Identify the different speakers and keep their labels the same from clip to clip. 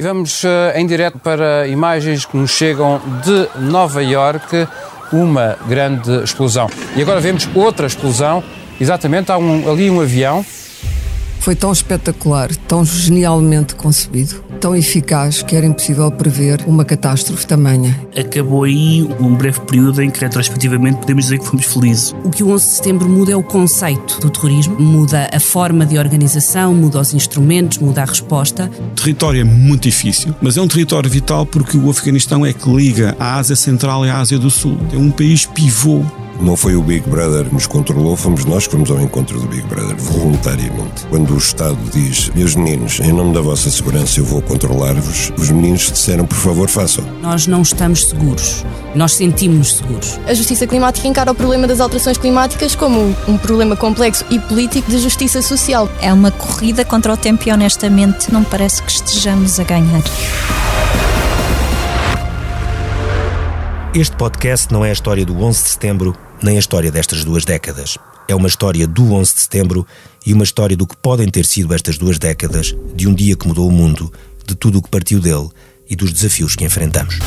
Speaker 1: E vamos uh, em direto para imagens que nos chegam de Nova York, uma grande explosão. E agora vemos outra explosão, exatamente, há um, ali um avião.
Speaker 2: Foi tão espetacular, tão genialmente concebido, tão eficaz que era impossível prever uma catástrofe tamanha.
Speaker 3: Acabou aí um breve período em que, retrospectivamente, podemos dizer que fomos felizes.
Speaker 4: O que o 11 de setembro muda é o conceito do terrorismo, muda a forma de organização, muda os instrumentos, muda a resposta.
Speaker 5: O território é muito difícil, mas é um território vital porque o Afeganistão é que liga a Ásia Central e a Ásia do Sul. É um país pivô
Speaker 6: não foi o Big Brother que nos controlou, fomos nós que fomos ao encontro do Big Brother, voluntariamente. Quando o Estado diz, meus meninos, em nome da vossa segurança eu vou controlar-vos, os meninos disseram, por favor, façam.
Speaker 4: Nós não estamos seguros. Nós sentimos-nos seguros.
Speaker 7: A justiça climática encara o problema das alterações climáticas como um problema complexo e político de justiça social.
Speaker 8: É uma corrida contra o tempo e, honestamente, não parece que estejamos a ganhar.
Speaker 9: Este podcast não é a história do 11 de setembro nem a história destas duas décadas. É uma história do 11 de setembro e uma história do que podem ter sido estas duas décadas, de um dia que mudou o mundo, de tudo o que partiu dele e dos desafios que enfrentamos.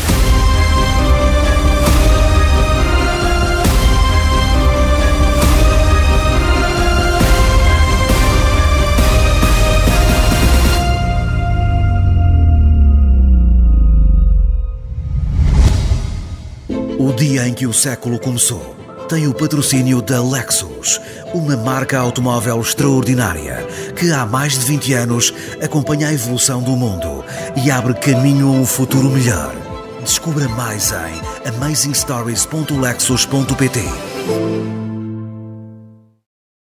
Speaker 10: O dia em que o século começou tem o patrocínio da Lexus, uma marca automóvel extraordinária que há mais de 20 anos acompanha a evolução do mundo e abre caminho a um futuro melhor. Descubra mais em amazingstories.lexus.pt.